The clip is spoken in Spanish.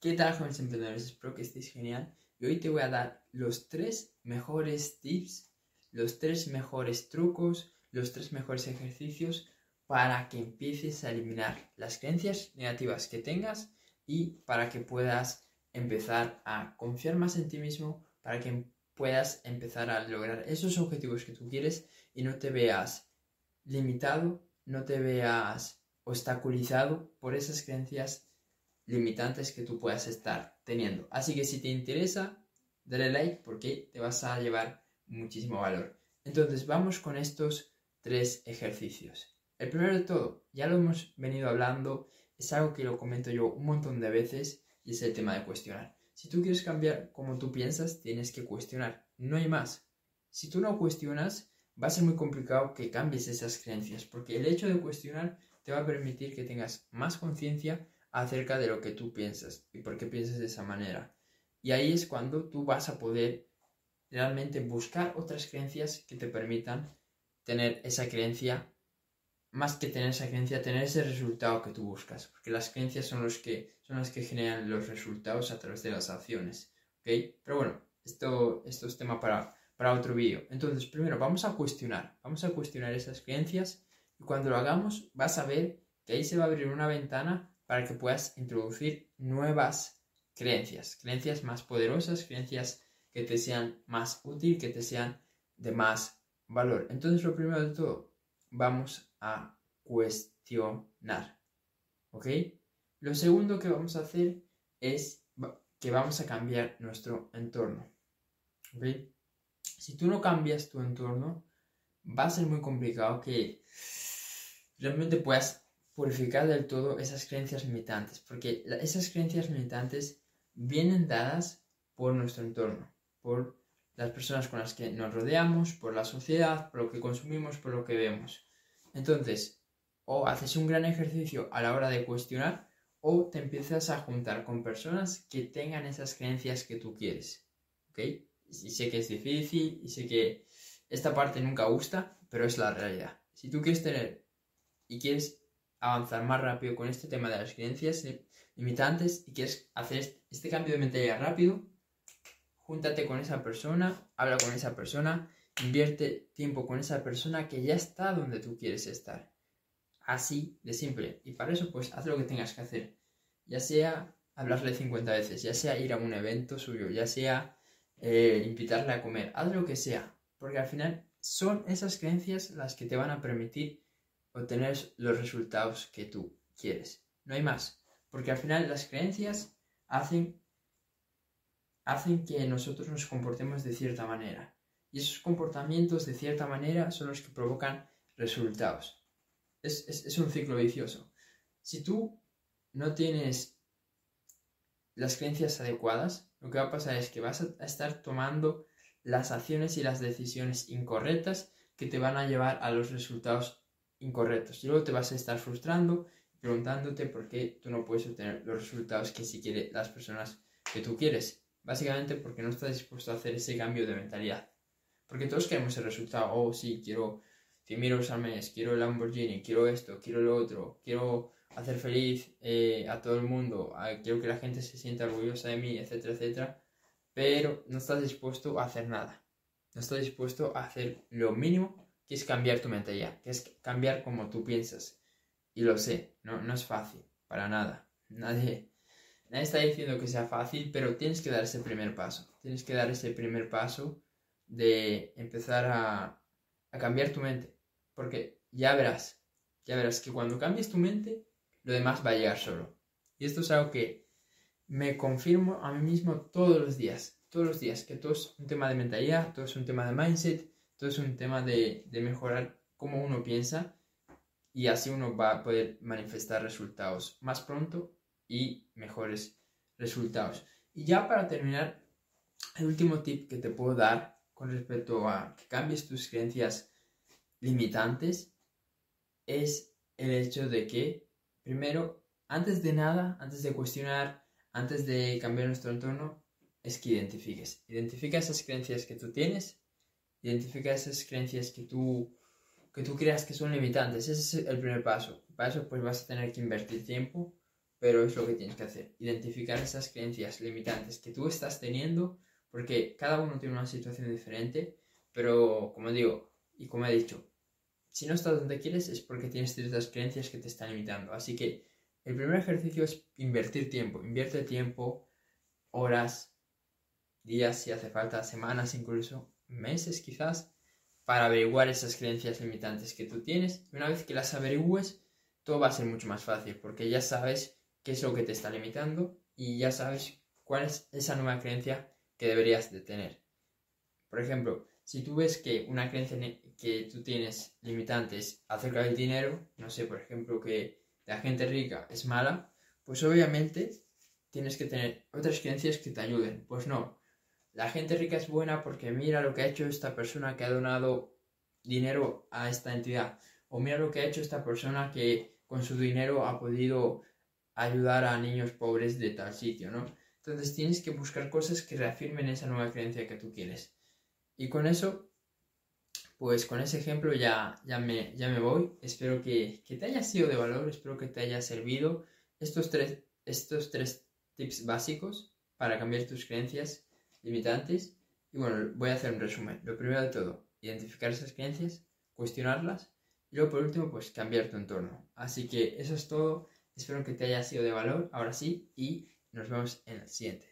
¿Qué tal, jóvenes emprendedores? Espero que estéis genial. Y hoy te voy a dar los tres mejores tips, los tres mejores trucos, los tres mejores ejercicios para que empieces a eliminar las creencias negativas que tengas y para que puedas empezar a confiar más en ti mismo, para que puedas empezar a lograr esos objetivos que tú quieres y no te veas limitado, no te veas obstaculizado por esas creencias limitantes que tú puedas estar teniendo. Así que si te interesa, dale like porque te vas a llevar muchísimo valor. Entonces vamos con estos tres ejercicios. El primero de todo, ya lo hemos venido hablando, es algo que lo comento yo un montón de veces y es el tema de cuestionar. Si tú quieres cambiar como tú piensas, tienes que cuestionar. No hay más. Si tú no cuestionas, va a ser muy complicado que cambies esas creencias, porque el hecho de cuestionar te va a permitir que tengas más conciencia acerca de lo que tú piensas y por qué piensas de esa manera. Y ahí es cuando tú vas a poder realmente buscar otras creencias que te permitan tener esa creencia, más que tener esa creencia, tener ese resultado que tú buscas. Porque las creencias son, los que, son las que generan los resultados a través de las acciones. ¿ok? Pero bueno, esto, esto es tema para, para otro vídeo. Entonces, primero vamos a cuestionar. Vamos a cuestionar esas creencias y cuando lo hagamos vas a ver que ahí se va a abrir una ventana para que puedas introducir nuevas creencias, creencias más poderosas, creencias que te sean más útil, que te sean de más valor. Entonces, lo primero de todo, vamos a cuestionar. ¿Ok? Lo segundo que vamos a hacer es que vamos a cambiar nuestro entorno. ¿Ok? Si tú no cambias tu entorno, va a ser muy complicado que realmente puedas purificar del todo esas creencias limitantes, porque esas creencias limitantes vienen dadas por nuestro entorno, por las personas con las que nos rodeamos, por la sociedad, por lo que consumimos, por lo que vemos. Entonces, o haces un gran ejercicio a la hora de cuestionar, o te empiezas a juntar con personas que tengan esas creencias que tú quieres. ¿Ok? Y sé que es difícil, y sé que esta parte nunca gusta, pero es la realidad. Si tú quieres tener y quieres avanzar más rápido con este tema de las creencias limitantes y quieres hacer este cambio de mentalidad rápido, júntate con esa persona, habla con esa persona, invierte tiempo con esa persona que ya está donde tú quieres estar. Así de simple. Y para eso, pues haz lo que tengas que hacer. Ya sea hablarle 50 veces, ya sea ir a un evento suyo, ya sea eh, invitarle a comer, haz lo que sea. Porque al final son esas creencias las que te van a permitir obtener los resultados que tú quieres. No hay más. Porque al final las creencias hacen, hacen que nosotros nos comportemos de cierta manera. Y esos comportamientos de cierta manera son los que provocan resultados. Es, es un ciclo vicioso. Si tú no tienes las creencias adecuadas, lo que va a pasar es que vas a estar tomando las acciones y las decisiones incorrectas que te van a llevar a los resultados incorrectos. Y luego te vas a estar frustrando preguntándote por qué tú no puedes obtener los resultados que si quieren las personas que tú quieres. Básicamente porque no estás dispuesto a hacer ese cambio de mentalidad. Porque todos queremos el resultado. Oh, sí, quiero 100.000 euros al mes, quiero el Lamborghini, quiero esto, quiero lo otro, quiero hacer feliz eh, a todo el mundo, quiero que la gente se sienta orgullosa de mí, etcétera, etcétera. Pero no estás dispuesto a hacer nada. No estás dispuesto a hacer lo mínimo que es cambiar tu mentalidad, que es cambiar como tú piensas. Y lo sé, no, no es fácil, para nada. Nadie, nadie está diciendo que sea fácil, pero tienes que dar ese primer paso. Tienes que dar ese primer paso de empezar a, a cambiar tu mente. Porque ya verás, ya verás que cuando cambies tu mente, lo demás va a llegar solo. Y esto es algo que me confirmo a mí mismo todos los días, todos los días, que todo es un tema de mentalidad, todo es un tema de mindset, todo es un tema de, mejorar cómo uno piensa y así uno va a poder manifestar resultados más pronto y mejores resultados. Y ya para terminar, el último tip que te puedo dar con respecto a que cambies tus creencias limitantes es el hecho de que, primero, antes de nada, antes de cuestionar, antes de cambiar nuestro entorno, es que identifiques. Identifica esas creencias que tú tienes Identifica esas creencias que tú, que tú creas que son limitantes. Ese es el primer paso. Para eso pues vas a tener que invertir tiempo pero es lo que tienes que hacer. Identificar esas creencias limitantes que tú estás teniendo, porque cada uno tiene una situación diferente, pero como digo, y como he dicho, si no estás donde quieres es porque tienes ciertas creencias que te están limitando. Así que el primer ejercicio es invertir tiempo. Invierte tiempo, horas, días si hace falta, semanas incluso, meses quizás, para averiguar esas creencias limitantes que tú tienes. Y una vez que las averigües, todo va a ser mucho más fácil porque ya sabes qué es lo que te está limitando y ya sabes cuál es esa nueva creencia que deberías de tener. Por ejemplo, si tú ves que una creencia que tú tienes limitantes acerca del dinero, no sé, por ejemplo, que la gente rica es mala, pues obviamente tienes que tener otras creencias que te ayuden. Pues no, la gente rica es buena porque mira lo que ha hecho esta persona que ha donado dinero a esta entidad. O mira lo que ha hecho esta persona que con su dinero ha podido ayudar a niños pobres de tal sitio, ¿no? Entonces tienes que buscar cosas que reafirmen esa nueva creencia que tú quieres. Y con eso, pues con ese ejemplo ya, ya, me, ya me voy. Espero que, que te haya sido de valor, espero que te haya servido estos tres, estos tres tips básicos para cambiar tus creencias limitantes. Y bueno, voy a hacer un resumen. Lo primero de todo, identificar esas creencias, cuestionarlas y luego por último, pues cambiar tu entorno. Así que eso es todo. Espero que te haya sido de valor. Ahora sí, y nos vemos en el siguiente.